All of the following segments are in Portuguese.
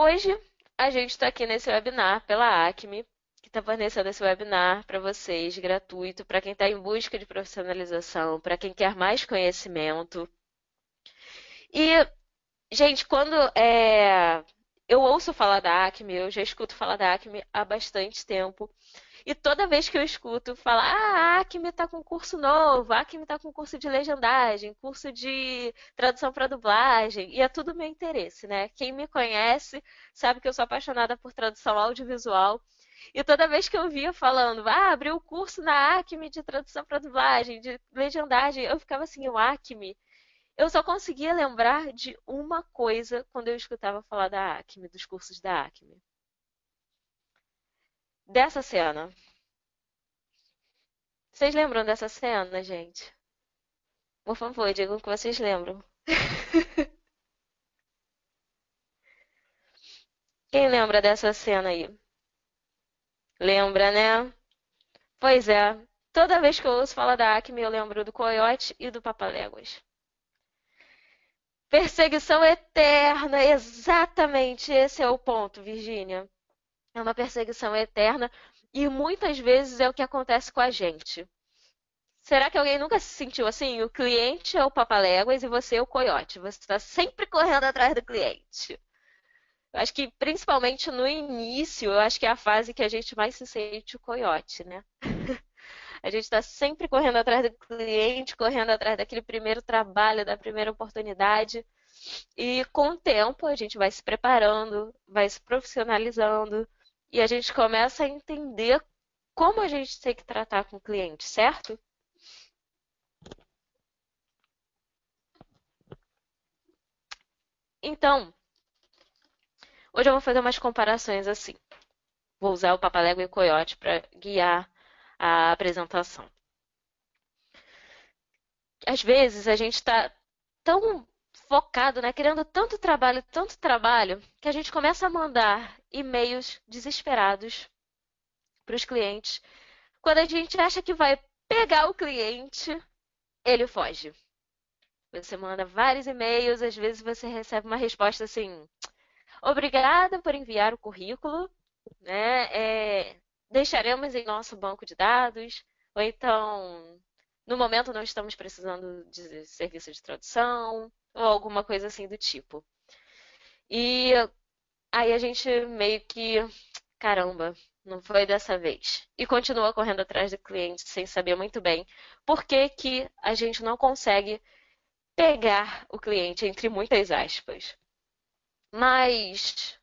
hoje a gente está aqui nesse webinar pela Acme, que está fornecendo esse webinar para vocês, gratuito, para quem está em busca de profissionalização, para quem quer mais conhecimento. E, gente, quando é, eu ouço falar da Acme, eu já escuto falar da Acme há bastante tempo. E toda vez que eu escuto falar, ah, a Acme está com curso novo, a Acme está com curso de legendagem, curso de tradução para dublagem, e é tudo meu interesse, né? Quem me conhece sabe que eu sou apaixonada por tradução audiovisual. E toda vez que eu via falando, ah, abriu o curso na Acme de tradução para dublagem, de legendagem, eu ficava assim, o Acme. Eu só conseguia lembrar de uma coisa quando eu escutava falar da Acme, dos cursos da Acme dessa cena. Vocês lembram dessa cena, gente? Por favor, digam que vocês lembram. Quem lembra dessa cena aí? Lembra, né? Pois é. Toda vez que eu ouço falar da Acme, eu lembro do Coyote e do Papaléguas. Perseguição eterna, exatamente esse é o ponto, Virgínia. É uma perseguição eterna e muitas vezes é o que acontece com a gente. Será que alguém nunca se sentiu assim? O cliente é o papaléguas e você é o coiote. Você está sempre correndo atrás do cliente. Eu acho que principalmente no início, eu acho que é a fase que a gente mais se sente o coiote, né? a gente está sempre correndo atrás do cliente, correndo atrás daquele primeiro trabalho, da primeira oportunidade. E com o tempo a gente vai se preparando, vai se profissionalizando, e a gente começa a entender como a gente tem que tratar com o cliente, certo? Então, hoje eu vou fazer umas comparações assim. Vou usar o Papalégua e o Coyote para guiar a apresentação. Às vezes a gente está tão focado, né, criando tanto trabalho, tanto trabalho, que a gente começa a mandar e-mails desesperados para os clientes. Quando a gente acha que vai pegar o cliente, ele foge. Você manda vários e-mails, às vezes você recebe uma resposta assim: obrigada por enviar o currículo, né? É, deixaremos em nosso banco de dados, ou então, no momento não estamos precisando de serviço de tradução, ou alguma coisa assim do tipo. E aí a gente meio que, caramba, não foi dessa vez. E continua correndo atrás do cliente sem saber muito bem por que, que a gente não consegue pegar o cliente, entre muitas aspas. Mas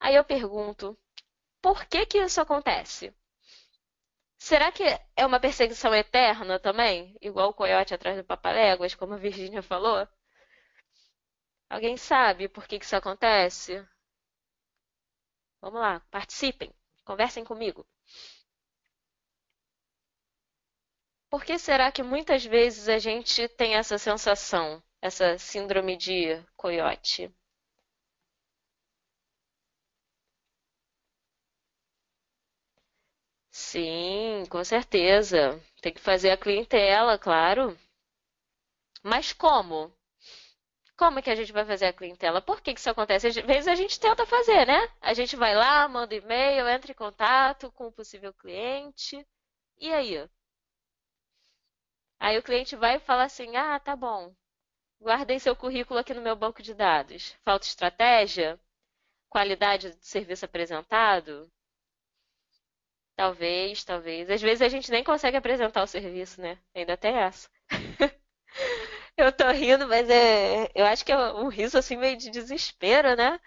aí eu pergunto, por que que isso acontece? Será que é uma perseguição eterna também? Igual o coiote atrás do papaléguas, como a Virgínia falou? Alguém sabe por que isso acontece? Vamos lá, participem, conversem comigo. Por que será que muitas vezes a gente tem essa sensação, essa síndrome de coiote? Sim, com certeza. Tem que fazer a clientela, claro. Mas como? Como que a gente vai fazer a clientela? Por que, que isso acontece? Às vezes a gente tenta fazer, né? A gente vai lá, manda e-mail, entra em contato com o possível cliente. E aí? Aí o cliente vai e fala assim: Ah, tá bom. Guardei seu currículo aqui no meu banco de dados. Falta estratégia? Qualidade do serviço apresentado? Talvez, talvez. Às vezes a gente nem consegue apresentar o serviço, né? Ainda tem essa. Eu tô rindo, mas é, eu acho que é um riso assim meio de desespero, né?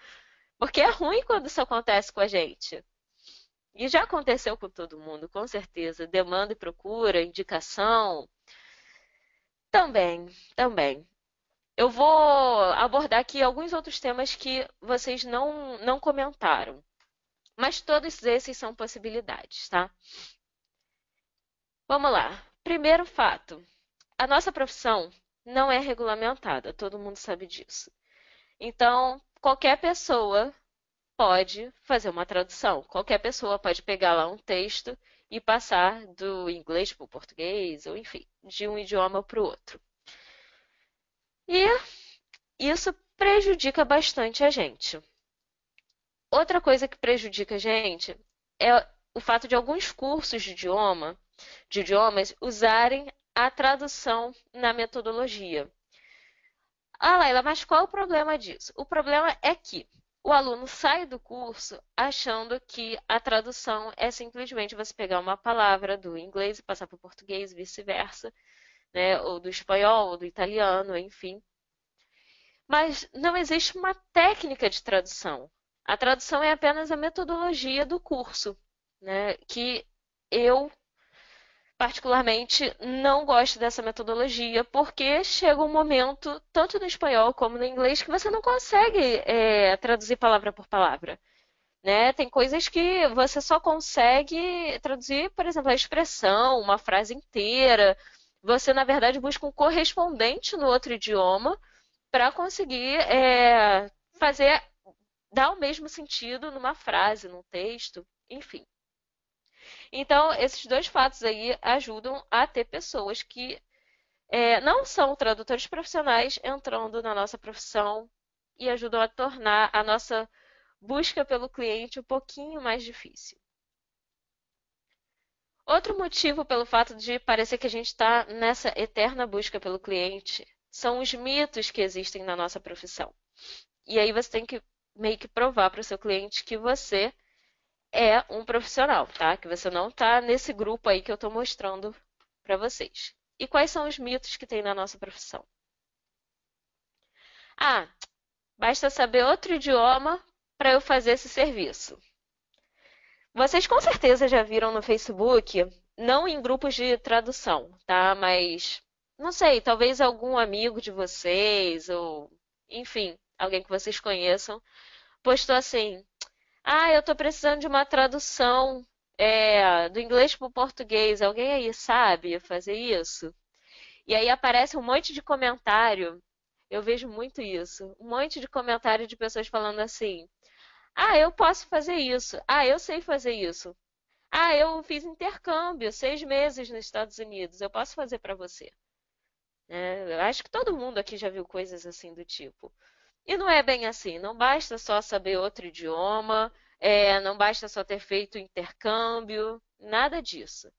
Porque é ruim quando isso acontece com a gente. E já aconteceu com todo mundo, com certeza. Demanda e procura, indicação. Também, também. Eu vou abordar aqui alguns outros temas que vocês não, não comentaram. Mas todos esses são possibilidades, tá? Vamos lá. Primeiro fato. A nossa profissão não é regulamentada, todo mundo sabe disso. Então, qualquer pessoa pode fazer uma tradução, qualquer pessoa pode pegar lá um texto e passar do inglês para o português, ou enfim, de um idioma para o outro. E isso prejudica bastante a gente. Outra coisa que prejudica a gente é o fato de alguns cursos de idioma, de idiomas, usarem a tradução na metodologia. Ah, Laila, mas qual é o problema disso? O problema é que o aluno sai do curso achando que a tradução é simplesmente você pegar uma palavra do inglês e passar para o português, vice-versa, né? ou do espanhol, ou do italiano, enfim. Mas não existe uma técnica de tradução. A tradução é apenas a metodologia do curso, né? que eu particularmente não gosto dessa metodologia porque chega um momento, tanto no espanhol como no inglês, que você não consegue é, traduzir palavra por palavra. Né? Tem coisas que você só consegue traduzir, por exemplo, a expressão, uma frase inteira. Você, na verdade, busca um correspondente no outro idioma para conseguir é, fazer dar o mesmo sentido numa frase, num texto, enfim. Então, esses dois fatos aí ajudam a ter pessoas que é, não são tradutores profissionais entrando na nossa profissão e ajudam a tornar a nossa busca pelo cliente um pouquinho mais difícil. Outro motivo pelo fato de parecer que a gente está nessa eterna busca pelo cliente são os mitos que existem na nossa profissão. E aí você tem que meio que provar para o seu cliente que você é um profissional, tá? Que você não está nesse grupo aí que eu estou mostrando para vocês. E quais são os mitos que tem na nossa profissão? Ah, basta saber outro idioma para eu fazer esse serviço. Vocês com certeza já viram no Facebook, não em grupos de tradução, tá? Mas não sei, talvez algum amigo de vocês ou enfim, alguém que vocês conheçam postou assim: ah, eu estou precisando de uma tradução é, do inglês para o português. Alguém aí sabe fazer isso? E aí aparece um monte de comentário. Eu vejo muito isso. Um monte de comentário de pessoas falando assim: Ah, eu posso fazer isso. Ah, eu sei fazer isso. Ah, eu fiz intercâmbio seis meses nos Estados Unidos. Eu posso fazer para você. É, acho que todo mundo aqui já viu coisas assim do tipo. E não é bem assim. Não basta só saber outro idioma, é, não basta só ter feito intercâmbio, nada disso.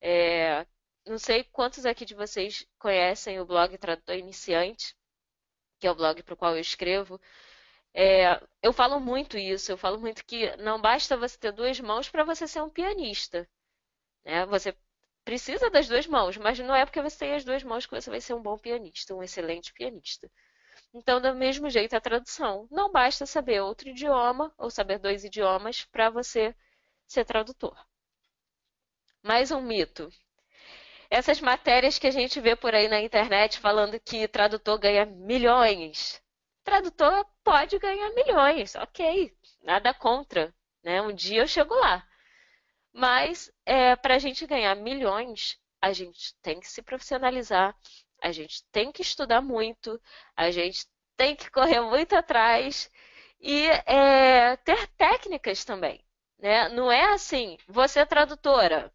É, não sei quantos aqui de vocês conhecem o blog Tradutor Iniciante, que é o blog para o qual eu escrevo. É, eu falo muito isso, eu falo muito que não basta você ter duas mãos para você ser um pianista. Né? Você precisa das duas mãos, mas não é porque você tem as duas mãos que você vai ser um bom pianista, um excelente pianista. Então, do mesmo jeito, a tradução. Não basta saber outro idioma ou saber dois idiomas para você ser tradutor. Mais um mito. Essas matérias que a gente vê por aí na internet falando que tradutor ganha milhões. Tradutor pode ganhar milhões, ok, nada contra. Né? Um dia eu chego lá. Mas é, para a gente ganhar milhões, a gente tem que se profissionalizar, a gente tem que estudar muito, a gente tem que correr muito atrás e é, ter técnicas também. Né? Não é assim, você é tradutora.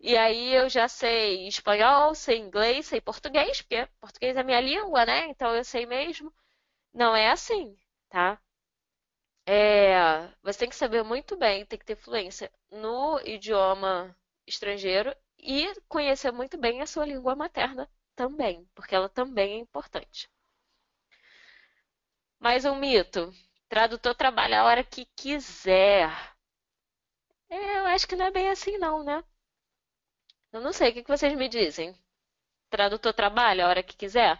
E aí eu já sei espanhol, sei inglês, sei português, porque português é minha língua, né? Então eu sei mesmo. Não é assim, tá? É, você tem que saber muito bem, tem que ter fluência no idioma estrangeiro e conhecer muito bem a sua língua materna também, porque ela também é importante. Mais um mito. Tradutor trabalha a hora que quiser. É, eu acho que não é bem assim não, né? Eu não sei, o que vocês me dizem? Tradutor trabalha a hora que quiser?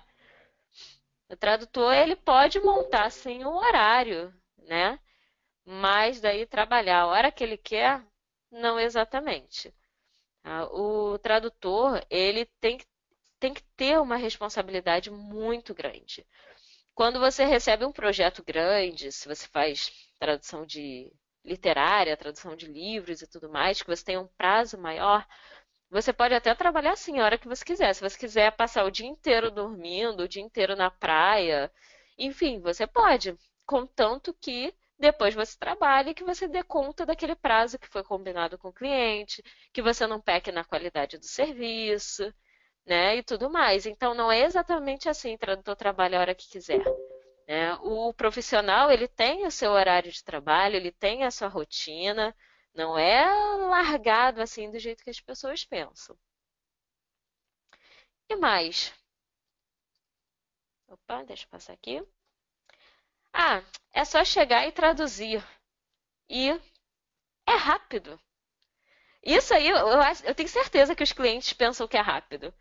O tradutor ele pode montar sim um horário, né? Mas daí trabalhar a hora que ele quer, não exatamente. Tá? O tradutor ele tem que tem que ter uma responsabilidade muito grande. Quando você recebe um projeto grande, se você faz tradução de literária, tradução de livros e tudo mais, que você tem um prazo maior, você pode até trabalhar assim a hora que você quiser. Se você quiser passar o dia inteiro dormindo, o dia inteiro na praia, enfim, você pode, contanto que depois você trabalhe e que você dê conta daquele prazo que foi combinado com o cliente, que você não peque na qualidade do serviço, né? E tudo mais. Então não é exatamente assim, tradutor trabalha a hora que quiser. Né? O profissional ele tem o seu horário de trabalho, ele tem a sua rotina, não é largado assim do jeito que as pessoas pensam. E mais? Opa, deixa eu passar aqui. Ah, é só chegar e traduzir. E é rápido. Isso aí eu, eu tenho certeza que os clientes pensam que é rápido.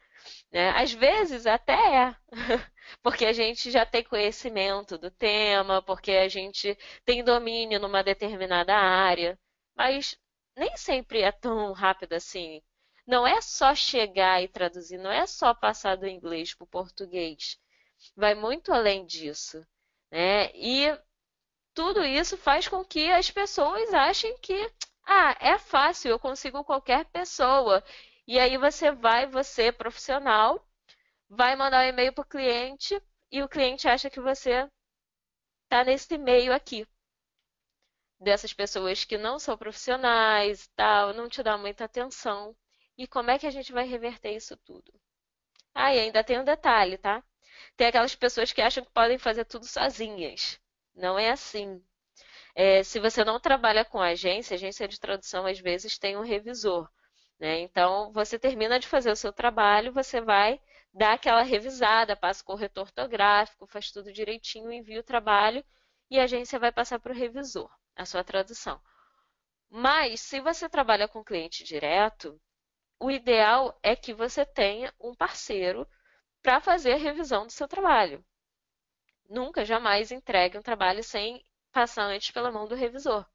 Né? Às vezes até é, porque a gente já tem conhecimento do tema, porque a gente tem domínio numa determinada área, mas nem sempre é tão rápido assim. Não é só chegar e traduzir, não é só passar do inglês para o português. Vai muito além disso. Né? E tudo isso faz com que as pessoas achem que ah, é fácil, eu consigo qualquer pessoa. E aí você vai, você profissional, vai mandar um e-mail para o cliente e o cliente acha que você está nesse meio aqui. Dessas pessoas que não são profissionais, tal, não te dá muita atenção. E como é que a gente vai reverter isso tudo? Ah, e ainda tem um detalhe, tá? Tem aquelas pessoas que acham que podem fazer tudo sozinhas. Não é assim. É, se você não trabalha com agência, agência de tradução às vezes tem um revisor. Né? Então, você termina de fazer o seu trabalho, você vai dar aquela revisada, passa o corretor ortográfico, faz tudo direitinho, envia o trabalho e a agência vai passar para o revisor a sua tradução. Mas, se você trabalha com cliente direto, o ideal é que você tenha um parceiro para fazer a revisão do seu trabalho. Nunca, jamais entregue um trabalho sem passar antes pela mão do revisor,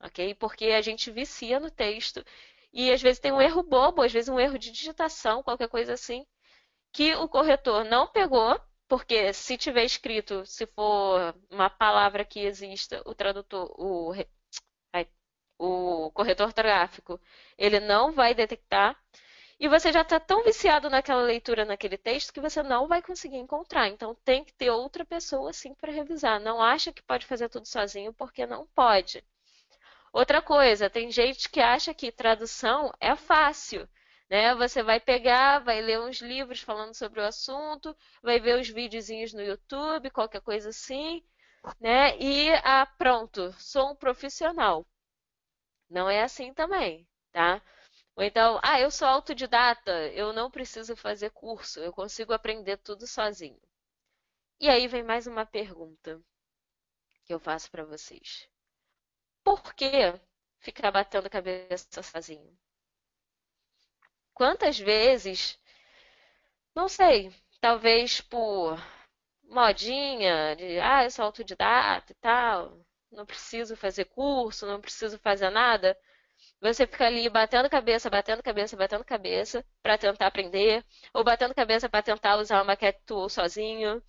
ok? Porque a gente vicia no texto e às vezes tem um erro bobo, às vezes um erro de digitação, qualquer coisa assim, que o corretor não pegou, porque se tiver escrito, se for uma palavra que exista, o tradutor, o, o corretor ortográfico, ele não vai detectar. E você já está tão viciado naquela leitura, naquele texto, que você não vai conseguir encontrar. Então tem que ter outra pessoa assim para revisar. Não acha que pode fazer tudo sozinho, porque não pode. Outra coisa, tem gente que acha que tradução é fácil. Né? Você vai pegar, vai ler uns livros falando sobre o assunto, vai ver os videozinhos no YouTube, qualquer coisa assim, né? E ah, pronto, sou um profissional. Não é assim também, tá? Ou então, ah, eu sou autodidata, eu não preciso fazer curso, eu consigo aprender tudo sozinho. E aí vem mais uma pergunta que eu faço para vocês. Por que ficar batendo cabeça sozinho? Quantas vezes, não sei, talvez por modinha de, ah, eu sou autodidata e tal, não preciso fazer curso, não preciso fazer nada, você fica ali batendo cabeça, batendo cabeça, batendo cabeça para tentar aprender, ou batendo cabeça para tentar usar uma cat tool sozinho.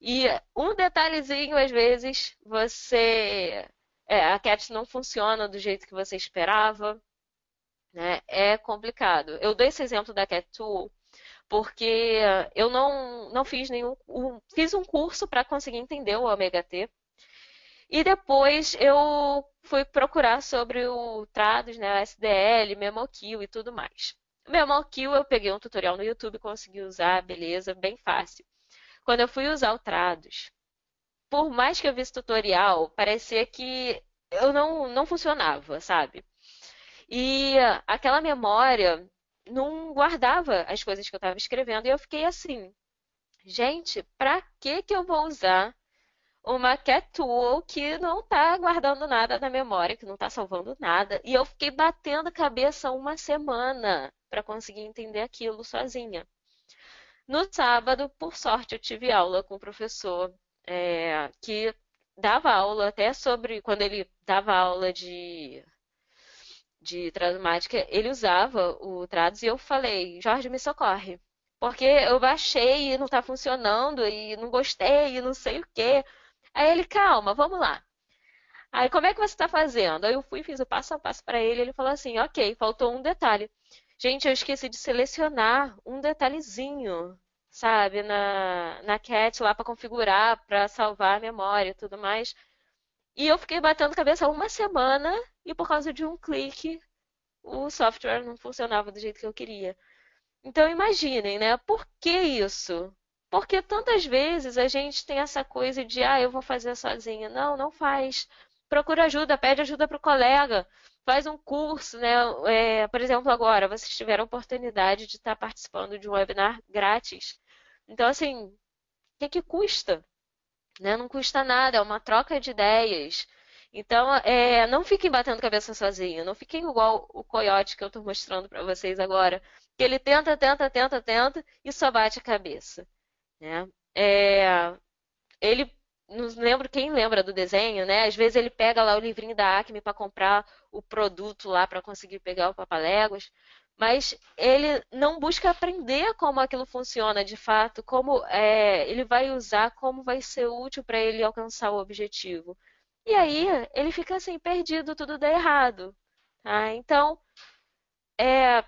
E um detalhezinho, às vezes, você. É, a cat não funciona do jeito que você esperava. Né? É complicado. Eu dei esse exemplo da cat tool porque eu não, não fiz nenhum. Um, fiz um curso para conseguir entender o Omega T. E depois eu fui procurar sobre o Trados, né, SDL, MemoQ e tudo mais. MemoQ eu peguei um tutorial no YouTube, consegui usar, beleza, bem fácil. Quando eu fui usar o Trados, por mais que eu visse tutorial, parecia que eu não, não funcionava, sabe? E aquela memória não guardava as coisas que eu estava escrevendo e eu fiquei assim, gente, para que que eu vou usar uma cat tool que não está guardando nada na memória, que não está salvando nada. E eu fiquei batendo cabeça uma semana para conseguir entender aquilo sozinha. No sábado, por sorte, eu tive aula com o professor é, que dava aula até sobre quando ele dava aula de de tradumática, ele usava o Trados e eu falei, Jorge, me socorre. Porque eu baixei e não está funcionando e não gostei e não sei o quê. Aí ele, calma, vamos lá. Aí, como é que você está fazendo? Aí eu fui, fiz o passo a passo para ele. Ele falou assim: ok, faltou um detalhe. Gente, eu esqueci de selecionar um detalhezinho, sabe, na, na cat lá para configurar, para salvar a memória e tudo mais. E eu fiquei batendo cabeça uma semana e por causa de um clique o software não funcionava do jeito que eu queria. Então imaginem, né? Por que isso? Porque tantas vezes a gente tem essa coisa de, ah, eu vou fazer sozinha. Não, não faz. Procura ajuda, pede ajuda para o colega, faz um curso, né? É, por exemplo, agora vocês tiveram a oportunidade de estar participando de um webinar grátis. Então, assim, o que, que custa? Né? Não custa nada, é uma troca de ideias. Então, é, não fiquem batendo cabeça sozinho, não fiquem igual o coiote que eu estou mostrando para vocês agora, que ele tenta, tenta, tenta, tenta e só bate a cabeça. Né? É, ele, não lembro quem lembra do desenho, né? Às vezes ele pega lá o livrinho da Acme para comprar o produto lá para conseguir pegar o papaléguas, mas ele não busca aprender como aquilo funciona de fato, como é, ele vai usar, como vai ser útil para ele alcançar o objetivo. E aí ele fica assim, perdido, tudo dá errado. Tá? Então, é,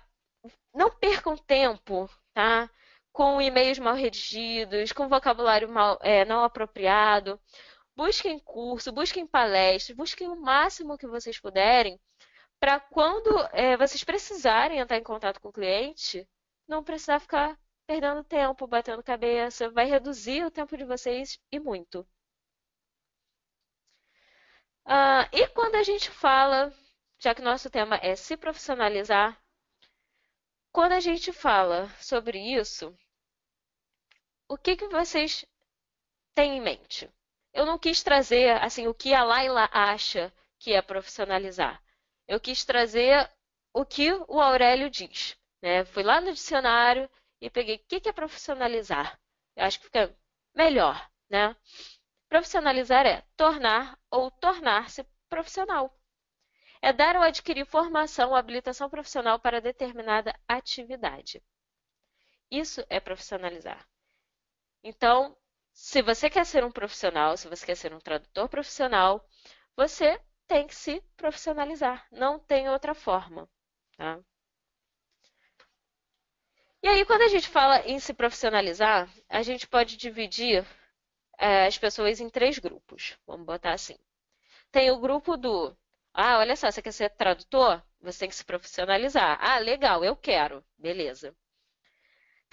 não percam tempo tá? Com e-mails mal redigidos, com vocabulário mal, é, não apropriado. Busquem curso, busquem palestras, busquem o máximo que vocês puderem para quando é, vocês precisarem entrar em contato com o cliente, não precisar ficar perdendo tempo, batendo cabeça, vai reduzir o tempo de vocês e muito. Ah, e quando a gente fala, já que nosso tema é se profissionalizar, quando a gente fala sobre isso, o que, que vocês têm em mente? Eu não quis trazer assim o que a Laila acha que é profissionalizar. Eu quis trazer o que o Aurélio diz. Né? Fui lá no dicionário e peguei o que, que é profissionalizar. Eu acho que fica melhor, né? Profissionalizar é tornar ou tornar-se profissional. É dar ou adquirir formação ou habilitação profissional para determinada atividade. Isso é profissionalizar. Então, se você quer ser um profissional, se você quer ser um tradutor profissional, você tem que se profissionalizar. Não tem outra forma. Tá? E aí, quando a gente fala em se profissionalizar, a gente pode dividir é, as pessoas em três grupos. Vamos botar assim. Tem o grupo do, ah, olha só, você quer ser tradutor? Você tem que se profissionalizar. Ah, legal, eu quero. Beleza.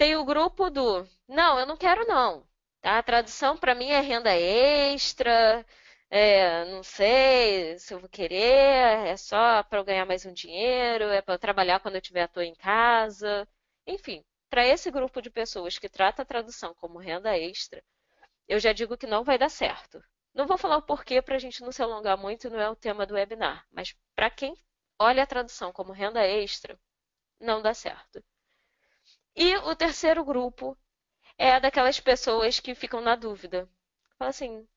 Tem o grupo do, não, eu não quero não. Tá? A tradução para mim é renda extra, é, não sei se eu vou querer, é só para eu ganhar mais um dinheiro, é para eu trabalhar quando eu tiver à toa em casa. Enfim, para esse grupo de pessoas que trata a tradução como renda extra, eu já digo que não vai dar certo. Não vou falar o porquê para a gente não se alongar muito, não é o tema do webinar, mas para quem olha a tradução como renda extra, não dá certo. E o terceiro grupo é daquelas pessoas que ficam na dúvida. Fala assim,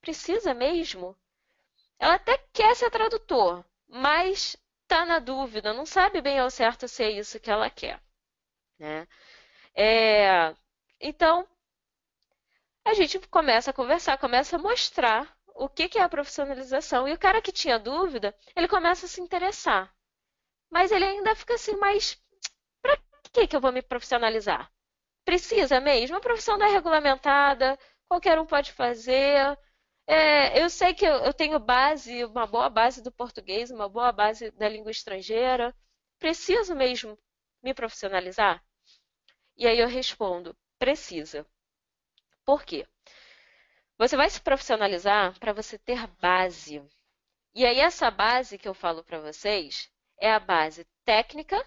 precisa mesmo? Ela até quer ser tradutor, mas está na dúvida, não sabe bem ao certo se é isso que ela quer. Né? É, então, a gente começa a conversar, começa a mostrar o que, que é a profissionalização. E o cara que tinha dúvida, ele começa a se interessar. Mas ele ainda fica assim, mas que, que eu vou me profissionalizar? Precisa mesmo? A profissão não é regulamentada, qualquer um pode fazer. É, eu sei que eu, tenho base, uma boa base do português, uma boa base da língua estrangeira. Preciso mesmo me profissionalizar? E aí eu respondo: precisa. Por quê? Você vai se profissionalizar para você ter base. E aí essa base que eu falo para vocês é a base técnica,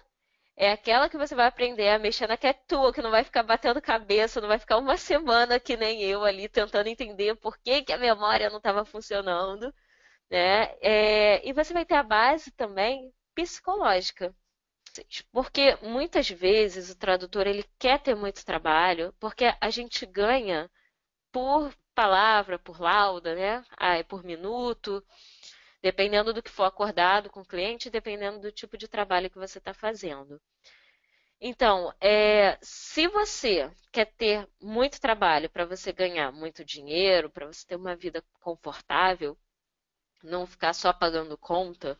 é aquela que você vai aprender a mexer na que é tua, que não vai ficar batendo cabeça, não vai ficar uma semana que nem eu ali tentando entender por que, que a memória não estava funcionando. Né? É, e você vai ter a base também psicológica. Porque muitas vezes o tradutor ele quer ter muito trabalho, porque a gente ganha por palavra, por lauda, né? Ah, por minuto, dependendo do que for acordado com o cliente, dependendo do tipo de trabalho que você está fazendo. Então, é, se você quer ter muito trabalho para você ganhar muito dinheiro, para você ter uma vida confortável, não ficar só pagando conta,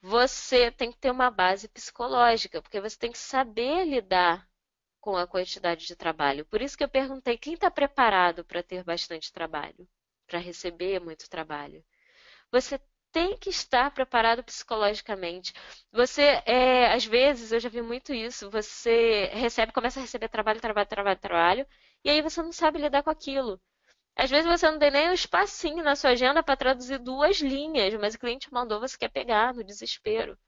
você tem que ter uma base psicológica, porque você tem que saber lidar com a quantidade de trabalho. Por isso que eu perguntei quem está preparado para ter bastante trabalho, para receber muito trabalho. Você tem que estar preparado psicologicamente. Você, é, às vezes, eu já vi muito isso, você recebe, começa a receber trabalho, trabalho, trabalho, trabalho, E aí você não sabe lidar com aquilo. Às vezes você não tem nem um espacinho na sua agenda para traduzir duas linhas, mas o cliente mandou, você quer pegar no desespero.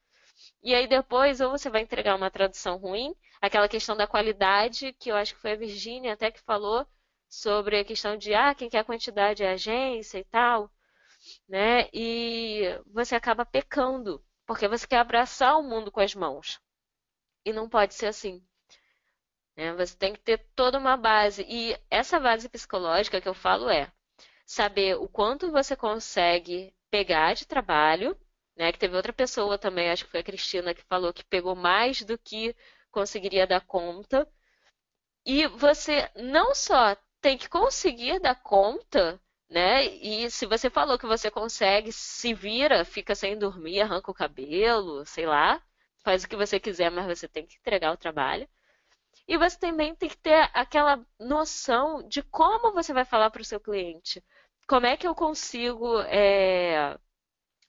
E aí depois, ou você vai entregar uma tradução ruim, aquela questão da qualidade, que eu acho que foi a Virginia até que falou sobre a questão de ah, quem quer quantidade é agência e tal, né? E você acaba pecando, porque você quer abraçar o mundo com as mãos. E não pode ser assim. Né? Você tem que ter toda uma base. E essa base psicológica que eu falo é saber o quanto você consegue pegar de trabalho, né? Que teve outra pessoa também, acho que foi a Cristina, que falou que pegou mais do que conseguiria dar conta. E você não só tem que conseguir dar conta, né? E se você falou que você consegue, se vira, fica sem dormir, arranca o cabelo, sei lá, faz o que você quiser, mas você tem que entregar o trabalho. E você também tem que ter aquela noção de como você vai falar para o seu cliente. Como é que eu consigo. É...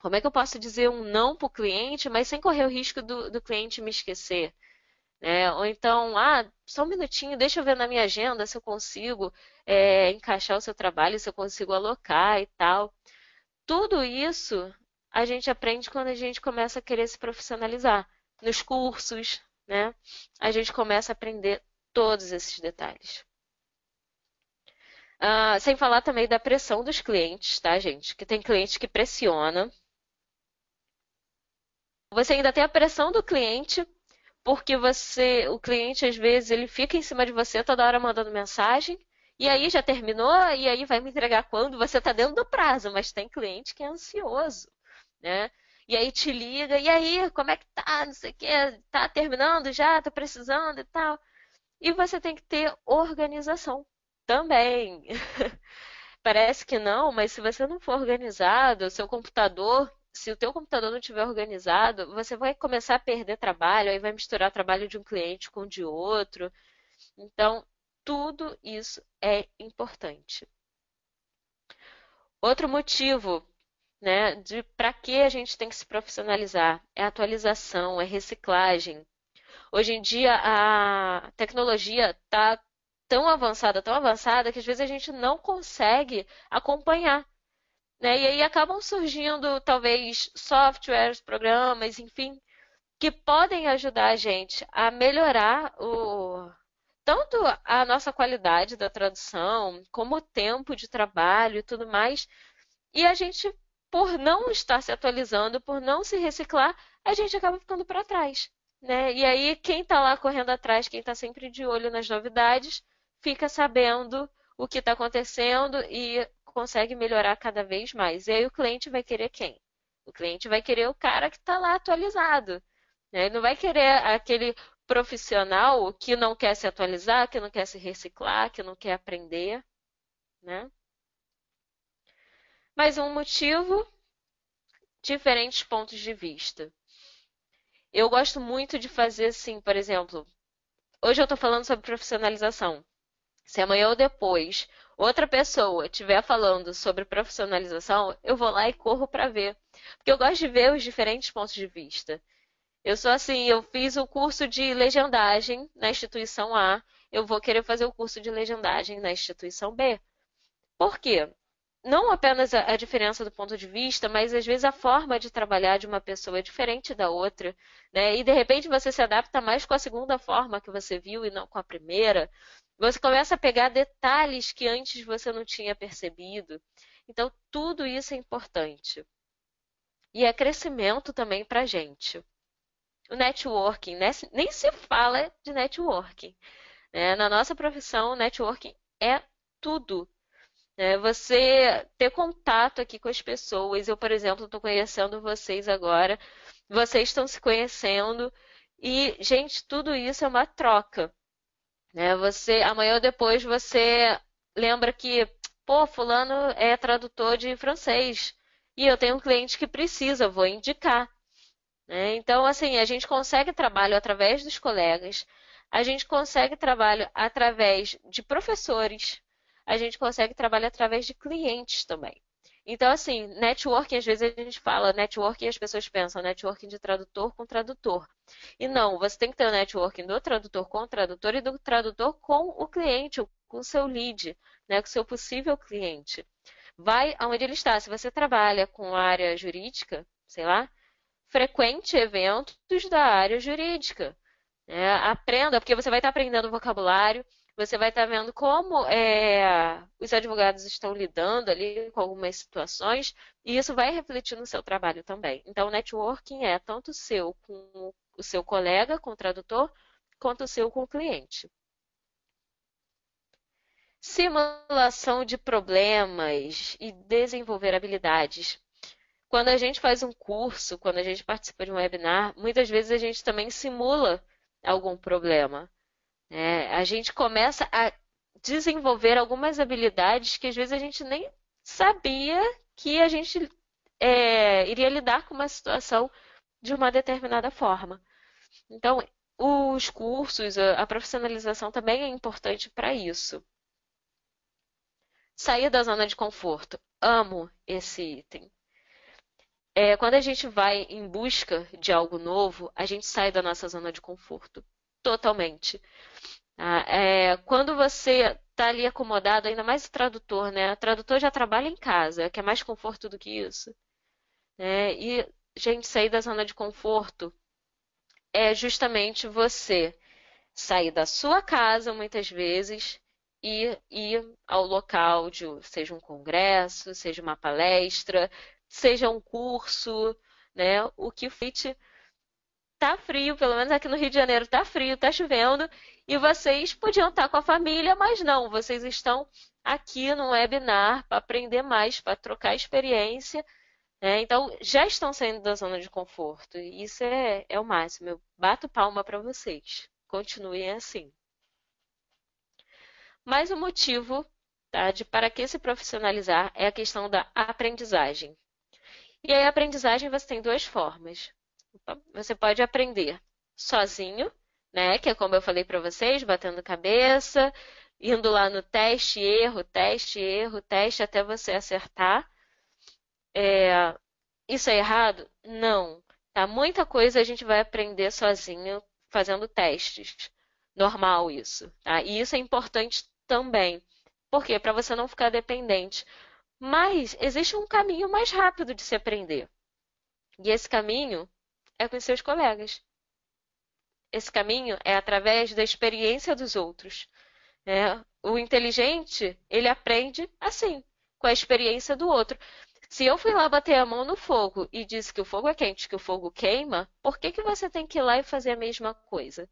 Como é que eu posso dizer um não para o cliente, mas sem correr o risco do, do cliente me esquecer? Né? Ou então, ah, só um minutinho, deixa eu ver na minha agenda se eu consigo é, encaixar o seu trabalho, se eu consigo alocar e tal. Tudo isso a gente aprende quando a gente começa a querer se profissionalizar. Nos cursos, né? A gente começa a aprender todos esses detalhes. Ah, sem falar também da pressão dos clientes, tá, gente? Que tem cliente que pressiona. Você ainda tem a pressão do cliente, porque você, o cliente às vezes ele fica em cima de você toda hora mandando mensagem, e aí já terminou, e aí vai me entregar quando você está dentro do prazo, mas tem cliente que é ansioso, né? E aí te liga, e aí, como é que tá? Não sei o quê, tá terminando já, tá precisando e tal. E você tem que ter organização também. Parece que não, mas se você não for organizado, seu computador, se o teu computador não estiver organizado, você vai começar a perder trabalho, aí vai misturar trabalho de um cliente com de outro. Então, tudo isso é importante. Outro motivo né, de para que a gente tem que se profissionalizar. É atualização, é reciclagem. Hoje em dia a tecnologia está tão avançada, tão avançada, que às vezes a gente não consegue acompanhar. Né? E aí acabam surgindo talvez softwares, programas, enfim, que podem ajudar a gente a melhorar o, tanto a nossa qualidade da tradução, como o tempo de trabalho e tudo mais. E a gente por não estar se atualizando, por não se reciclar, a gente acaba ficando para trás. Né? E aí, quem está lá correndo atrás, quem está sempre de olho nas novidades, fica sabendo o que está acontecendo e consegue melhorar cada vez mais. E aí, o cliente vai querer quem? O cliente vai querer o cara que está lá atualizado. Né? Ele não vai querer aquele profissional que não quer se atualizar, que não quer se reciclar, que não quer aprender. Né? Mais um motivo, diferentes pontos de vista. Eu gosto muito de fazer assim, por exemplo, hoje eu estou falando sobre profissionalização. Se amanhã ou depois outra pessoa estiver falando sobre profissionalização, eu vou lá e corro para ver. Porque eu gosto de ver os diferentes pontos de vista. Eu sou assim, eu fiz o curso de legendagem na instituição A, eu vou querer fazer o curso de legendagem na instituição B. Por quê? não apenas a, diferença do ponto de vista, mas às vezes a forma de trabalhar de uma pessoa é diferente da outra, né? E de repente você se adapta mais com a segunda forma que você viu e não com a primeira. Você começa a pegar detalhes que antes você não tinha percebido. Então, tudo isso é importante. E é crescimento também para a gente. O networking, né? nem se fala de networking. Né? Na nossa profissão, o networking é tudo é você ter contato aqui com as pessoas. Eu, por exemplo, estou conhecendo vocês agora, vocês estão se conhecendo e, gente, tudo isso é uma troca. Né? Você, amanhã ou depois você lembra que, pô, fulano é tradutor de francês e eu tenho um cliente que precisa, vou indicar. Né? Então, assim, a gente consegue trabalho através dos colegas, a gente consegue trabalho através de professores, a gente consegue trabalhar através de clientes também. Então, assim, networking, às vezes a gente fala networking e as pessoas pensam networking de tradutor com tradutor. E não, você tem que ter o networking do tradutor com o tradutor e do tradutor com o cliente. com o seu lead, né, com o seu possível cliente. Vai aonde ele está. Se você trabalha com área jurídica, sei lá, frequente eventos da área jurídica. É, aprenda, porque você vai estar aprendendo vocabulário, você vai estar vendo como é, os advogados estão lidando ali com algumas situações, e isso vai refletir no seu trabalho também. Então, o networking é tanto seu com o seu colega, com o tradutor, quanto o seu com o cliente. Simulação de problemas e desenvolver habilidades. Quando a gente faz um curso, quando a gente participa de um webinar, muitas vezes a gente também simula algum problema. Né? A gente começa a desenvolver algumas habilidades que às vezes a gente nem sabia que a gente é, iria lidar com uma situação de uma determinada forma. Então, os cursos, a profissionalização também é importante para isso. Sair da zona de conforto. Amo esse item. É, quando a gente vai em busca de algo novo, a gente sai da nossa zona de conforto. Totalmente. Ah, é, quando você está ali acomodado, ainda mais o tradutor, né? O tradutor já trabalha em casa, quer mais conforto do que isso. Né? E, gente, sair da zona de conforto é justamente você sair da sua casa, muitas vezes, e ir ao local de, seja um congresso, seja uma palestra, seja um curso, né? O que fit tá frio, pelo menos aqui no Rio de Janeiro tá frio, tá chovendo, e vocês podiam estar com a família, mas não, vocês estão aqui no webinar para aprender mais, para trocar experiência. Né? Então, já estão saindo da zona de conforto. E isso é, é o máximo. Eu bato palma para vocês. Continuem assim. Mas o motivo tá, de para que se profissionalizar é a questão da aprendizagem. E aí, a aprendizagem você tem duas formas. Você pode aprender sozinho, né? Que é como eu falei para vocês, batendo cabeça, indo lá no teste, erro, teste, erro, teste, até você acertar. É, isso é errado? Não. Tá? Muita coisa a gente vai aprender sozinho fazendo testes. Normal isso. Tá? E isso é importante também. Por quê? Para você não ficar dependente. Mas existe um caminho mais rápido de se aprender. E esse caminho é com seus colegas. Esse caminho é através da experiência dos outros. Né? O inteligente, ele aprende assim, com a experiência do outro. Se eu fui lá bater a mão no fogo e disse que o fogo é quente, que o fogo queima, por que, que você tem que ir lá e fazer a mesma coisa?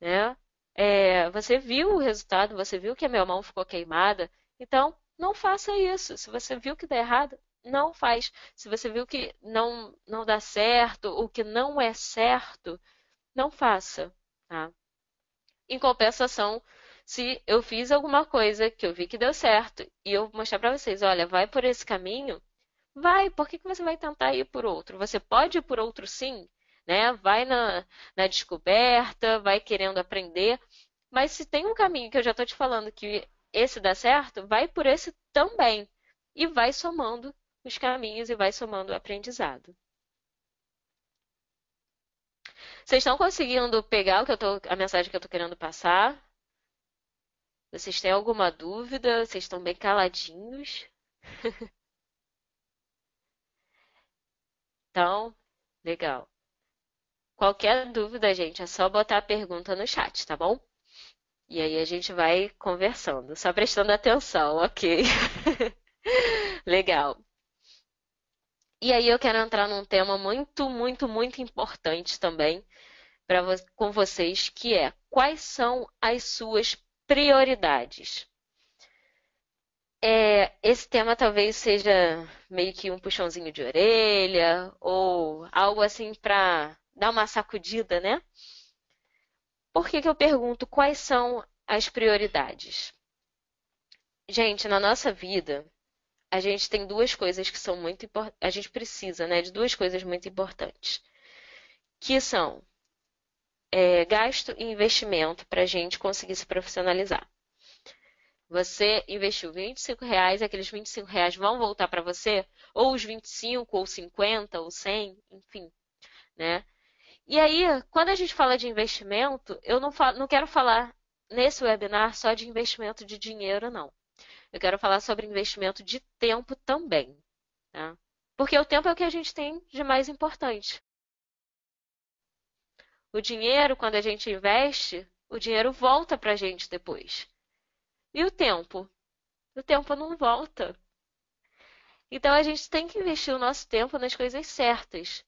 Né? É, você viu o resultado, você viu que a minha mão ficou queimada, então não faça isso. Se você viu que dá errado, não faz. Se você viu que não, não dá certo, o que não é certo, não faça. Tá? Em compensação, se eu fiz alguma coisa que eu vi que deu certo e eu mostrar para vocês, olha, vai por esse caminho, vai. Por que, que você vai tentar ir por outro? Você pode ir por outro sim, né? Vai na, na descoberta, vai querendo aprender. Mas se tem um caminho que eu já estou te falando que esse dá certo, vai por esse também. E vai somando os caminhos e vai somando o aprendizado. Vocês estão conseguindo pegar o que eu tô, a mensagem que eu estou querendo passar? Vocês têm alguma dúvida? Vocês estão bem caladinhos? então, legal. Qualquer dúvida, gente, é só botar a pergunta no chat, tá bom? E aí a gente vai conversando, só prestando atenção, ok? Legal. E aí eu quero entrar num tema muito, muito, muito importante também para com vocês, que é quais são as suas prioridades. É, esse tema talvez seja meio que um puxãozinho de orelha ou algo assim para dar uma sacudida, né? Por que, que eu pergunto quais são as prioridades? Gente, na nossa vida, a gente tem duas coisas que são muito importantes. A gente precisa, né, de duas coisas muito importantes, que são é, gasto e investimento para a gente conseguir se profissionalizar. Você investiu 25 reais, aqueles 25 reais vão voltar para você, ou os 25, ou 50, ou 100, enfim, né? E aí, quando a gente fala de investimento, eu não, falo, não quero falar nesse webinar só de investimento de dinheiro, não. Eu quero falar sobre investimento de tempo também. Tá? Porque o tempo é o que a gente tem de mais importante. O dinheiro, quando a gente investe, o dinheiro volta para a gente depois. E o tempo? O tempo não volta. Então a gente tem que investir o nosso tempo nas coisas certas.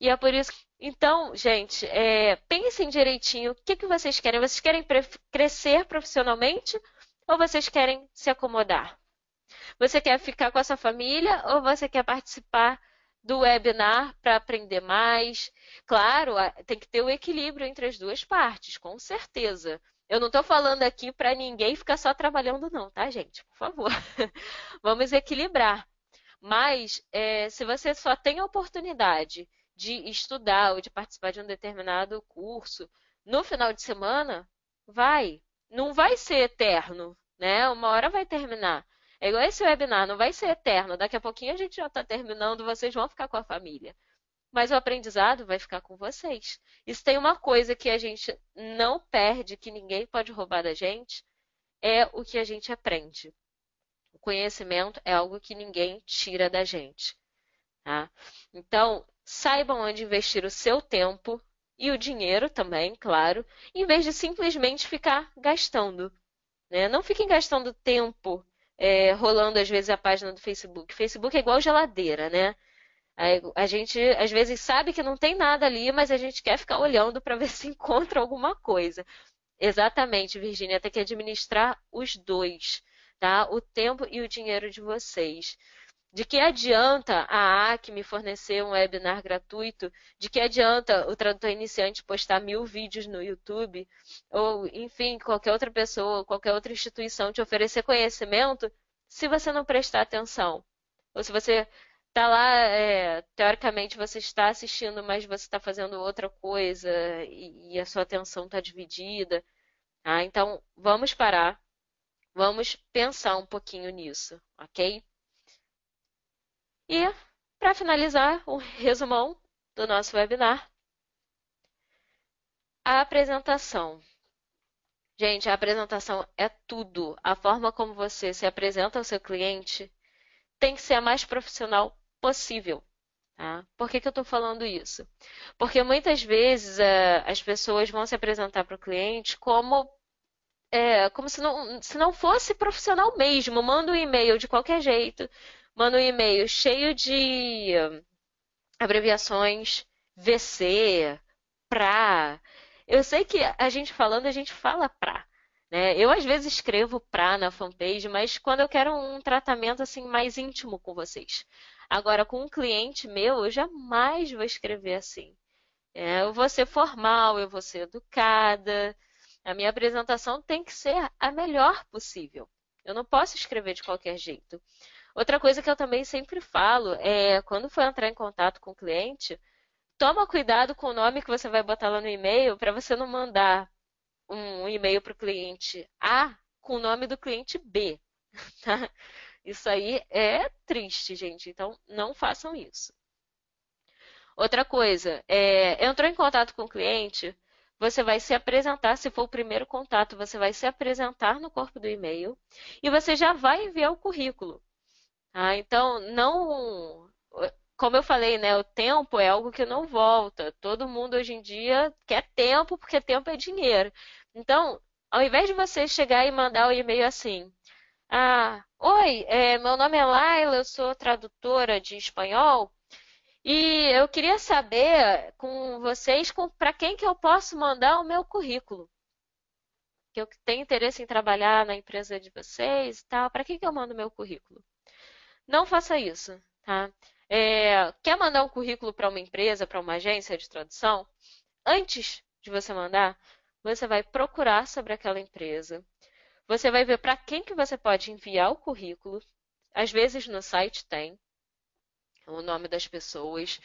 E é por isso. Então, gente, é, pensem direitinho o que, que vocês querem. Vocês querem crescer profissionalmente ou vocês querem se acomodar? Você quer ficar com a sua família ou você quer participar do webinar para aprender mais? Claro, tem que ter o equilíbrio entre as duas partes, com certeza. Eu não estou falando aqui para ninguém ficar só trabalhando, não, tá, gente? Por favor. Vamos equilibrar. Mas, é, se você só tem a oportunidade de estudar ou de participar de um determinado curso no final de semana, vai. Não vai ser eterno, né? Uma hora vai terminar. É igual esse webinar, não vai ser eterno. Daqui a pouquinho a gente já está terminando, vocês vão ficar com a família. Mas o aprendizado vai ficar com vocês. Se tem uma coisa que a gente não perde, que ninguém pode roubar da gente, é o que a gente aprende conhecimento é algo que ninguém tira da gente. Tá? Então, saibam onde investir o seu tempo e o dinheiro também, claro, em vez de simplesmente ficar gastando. Né? Não fiquem gastando tempo é, rolando às vezes a página do Facebook. Facebook é igual geladeira, né? A gente às vezes sabe que não tem nada ali, mas a gente quer ficar olhando para ver se encontra alguma coisa. Exatamente, Virginia, tem que administrar os dois tá? O tempo e o dinheiro de vocês. De que adianta a Acme fornecer um webinar gratuito? De que adianta o tradutor iniciante postar mil vídeos no YouTube? Ou, enfim, qualquer outra pessoa, qualquer outra instituição te oferecer conhecimento se você não prestar atenção? Ou se você está lá, é, teoricamente você está assistindo, mas você está fazendo outra coisa e, e a sua atenção está dividida. Ah, então, vamos parar Vamos pensar um pouquinho nisso, ok? E, para finalizar, o um resumão do nosso webinar. A apresentação. Gente, a apresentação é tudo. A forma como você se apresenta ao seu cliente tem que ser a mais profissional possível. Tá? Por que, que eu estou falando isso? Porque muitas vezes uh, as pessoas vão se apresentar para o cliente como é, como se não, se não fosse profissional mesmo. Manda um e-mail de qualquer jeito. Manda um e-mail cheio de abreviações, VC, pra. Eu sei que a gente falando, a gente fala pra. Né? Eu às vezes escrevo pra na fanpage, mas quando eu quero um tratamento assim mais íntimo com vocês. Agora, com um cliente meu, eu jamais vou escrever assim. É, eu vou ser formal, eu vou ser educada, a minha apresentação tem que ser a melhor possível. Eu não posso escrever de qualquer jeito. Outra coisa que eu também sempre falo é quando for entrar em contato com o cliente, toma cuidado com o nome que você vai botar lá no e-mail para você não mandar um e-mail para o cliente A com o nome do cliente B. Tá? Isso aí é triste, gente. Então, não façam isso. Outra coisa, é, entrou em contato com o cliente, você vai se apresentar, se for o primeiro contato, você vai se apresentar no corpo do e-mail e você já vai enviar o currículo. Ah, então, não. Como eu falei, né, o tempo é algo que não volta. Todo mundo hoje em dia quer tempo porque tempo é dinheiro. Então, ao invés de você chegar e mandar o e-mail assim, ah, oi, é, meu nome é Laila, eu sou tradutora de espanhol. E eu queria saber com vocês para quem que eu posso mandar o meu currículo. Que eu tenho interesse em trabalhar na empresa de vocês e tal. Para quem que eu mando o meu currículo? Não faça isso, tá? É, quer mandar um currículo para uma empresa, para uma agência de tradução? Antes de você mandar, você vai procurar sobre aquela empresa. Você vai ver para quem que você pode enviar o currículo. Às vezes no site tem o nome das pessoas.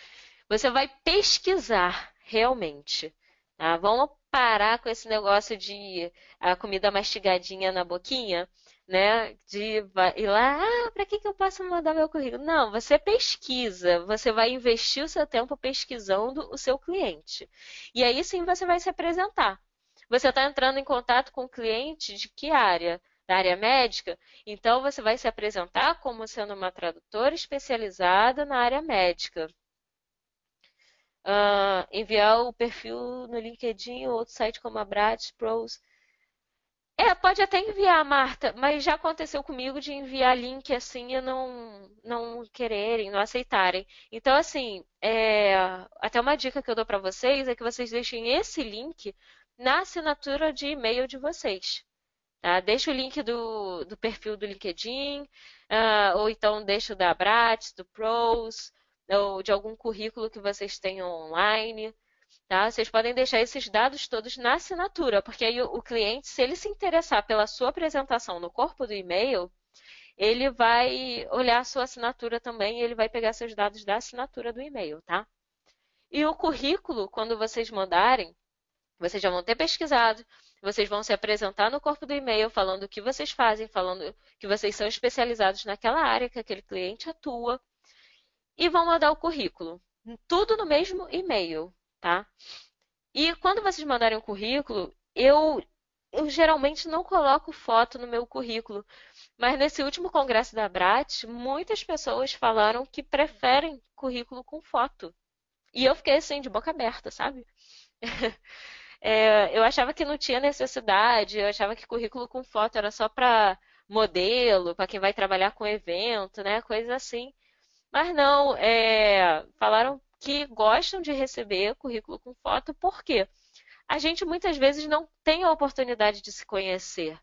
Você vai pesquisar realmente. Tá? Vamos parar com esse negócio de a comida mastigadinha na boquinha, né? De ir lá, ah, para que, que eu posso mandar meu currículo? Não, você pesquisa, você vai investir o seu tempo pesquisando o seu cliente. E aí sim você vai se apresentar. Você está entrando em contato com o cliente de que área? Da área médica? Então, você vai se apresentar como sendo uma tradutora especializada na área médica. Uh, enviar o perfil no LinkedIn ou outro site como a Brat Pros. É, pode até enviar, Marta, mas já aconteceu comigo de enviar link assim e não, não quererem, não aceitarem. Então, assim, é, até uma dica que eu dou para vocês é que vocês deixem esse link na assinatura de e-mail de vocês. Tá? Deixa o link do, do perfil do LinkedIn, uh, ou então deixa o da Brat, do Pros, ou de algum currículo que vocês tenham online. Tá? Vocês podem deixar esses dados todos na assinatura, porque aí o cliente, se ele se interessar pela sua apresentação no corpo do e-mail, ele vai olhar a sua assinatura também e ele vai pegar seus dados da assinatura do e-mail, tá? E o currículo, quando vocês mandarem, vocês já vão ter pesquisado, vocês vão se apresentar no corpo do e-mail falando o que vocês fazem, falando que vocês são especializados naquela área que aquele cliente atua, e vão mandar o currículo. Tudo no mesmo e-mail, tá? E quando vocês mandarem o currículo, eu, eu geralmente não coloco foto no meu currículo, mas nesse último congresso da Brat, muitas pessoas falaram que preferem currículo com foto. E eu fiquei assim, de boca aberta, sabe? é, eu achava que não tinha necessidade, eu achava que currículo com foto era só para modelo, para quem vai trabalhar com evento, né? Coisa assim. Mas não, é, falaram que gostam de receber currículo com foto, porque a gente muitas vezes não tem a oportunidade de se conhecer,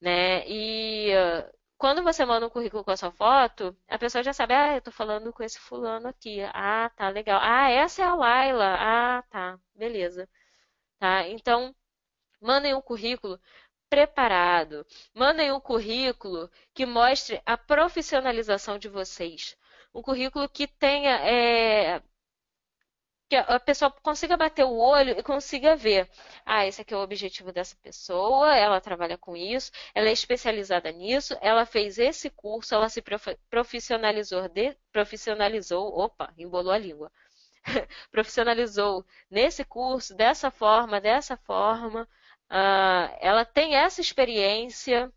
né? E uh, quando você manda um currículo com a sua foto, a pessoa já sabe, ah, eu tô falando com esse fulano aqui. Ah, tá, legal. Ah, essa é a Laila. Ah, tá, beleza. Tá? Então, mandem um currículo preparado. Mandem um currículo que mostre a profissionalização de vocês. Um currículo que tenha é, que a pessoa consiga bater o olho e consiga ver, ah, esse aqui é o objetivo dessa pessoa, ela trabalha com isso, ela é especializada nisso, ela fez esse curso, ela se profissionalizou, de, profissionalizou, opa, embolou a língua, profissionalizou nesse curso, dessa forma, dessa forma, uh, ela tem essa experiência,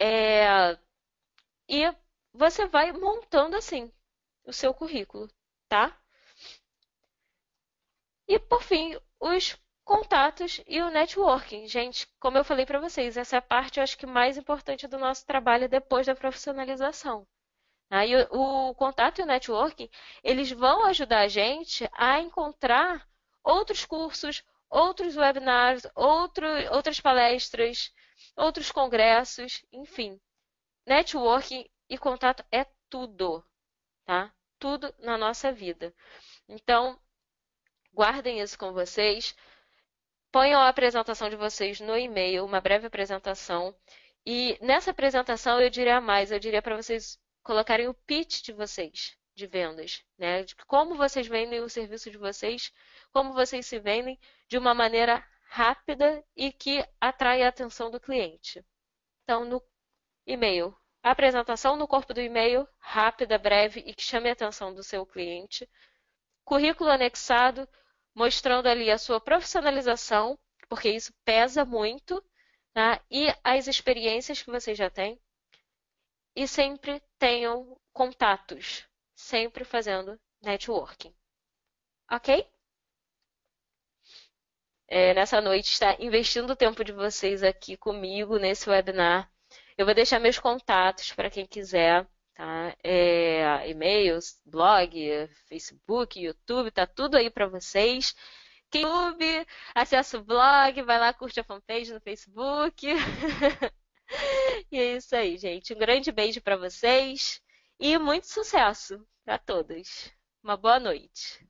é, e você vai montando assim o seu currículo, tá? E por fim, os contatos e o networking. Gente, como eu falei para vocês, essa é a parte eu acho que mais importante do nosso trabalho depois da profissionalização. Aí tá? o, o contato e o networking, eles vão ajudar a gente a encontrar outros cursos, outros webinars, outro, outras palestras, outros congressos, enfim. Networking e contato é tudo, tá? Tudo na nossa vida. Então, guardem isso com vocês. Ponham a apresentação de vocês no e-mail, uma breve apresentação. E nessa apresentação eu diria mais, eu diria para vocês colocarem o pitch de vocês de vendas, né? De como vocês vendem o serviço de vocês, como vocês se vendem de uma maneira rápida e que atrai a atenção do cliente. Então, no e-mail, apresentação no corpo do e-mail, rápida, breve e que chame a atenção do seu cliente. Currículo anexado, mostrando ali a sua profissionalização, porque isso pesa muito, tá? e as experiências que você já tem. E sempre tenham contatos, sempre fazendo networking. Ok? É, nessa noite, está investindo o tempo de vocês aqui comigo nesse webinar eu vou deixar meus contatos para quem quiser, tá? É, e-mails, blog, Facebook, YouTube, tá tudo aí para vocês. Quem YouTube, acessa o blog, vai lá, curte a fanpage no Facebook. e é isso aí, gente. Um grande beijo para vocês e muito sucesso para todos. Uma boa noite.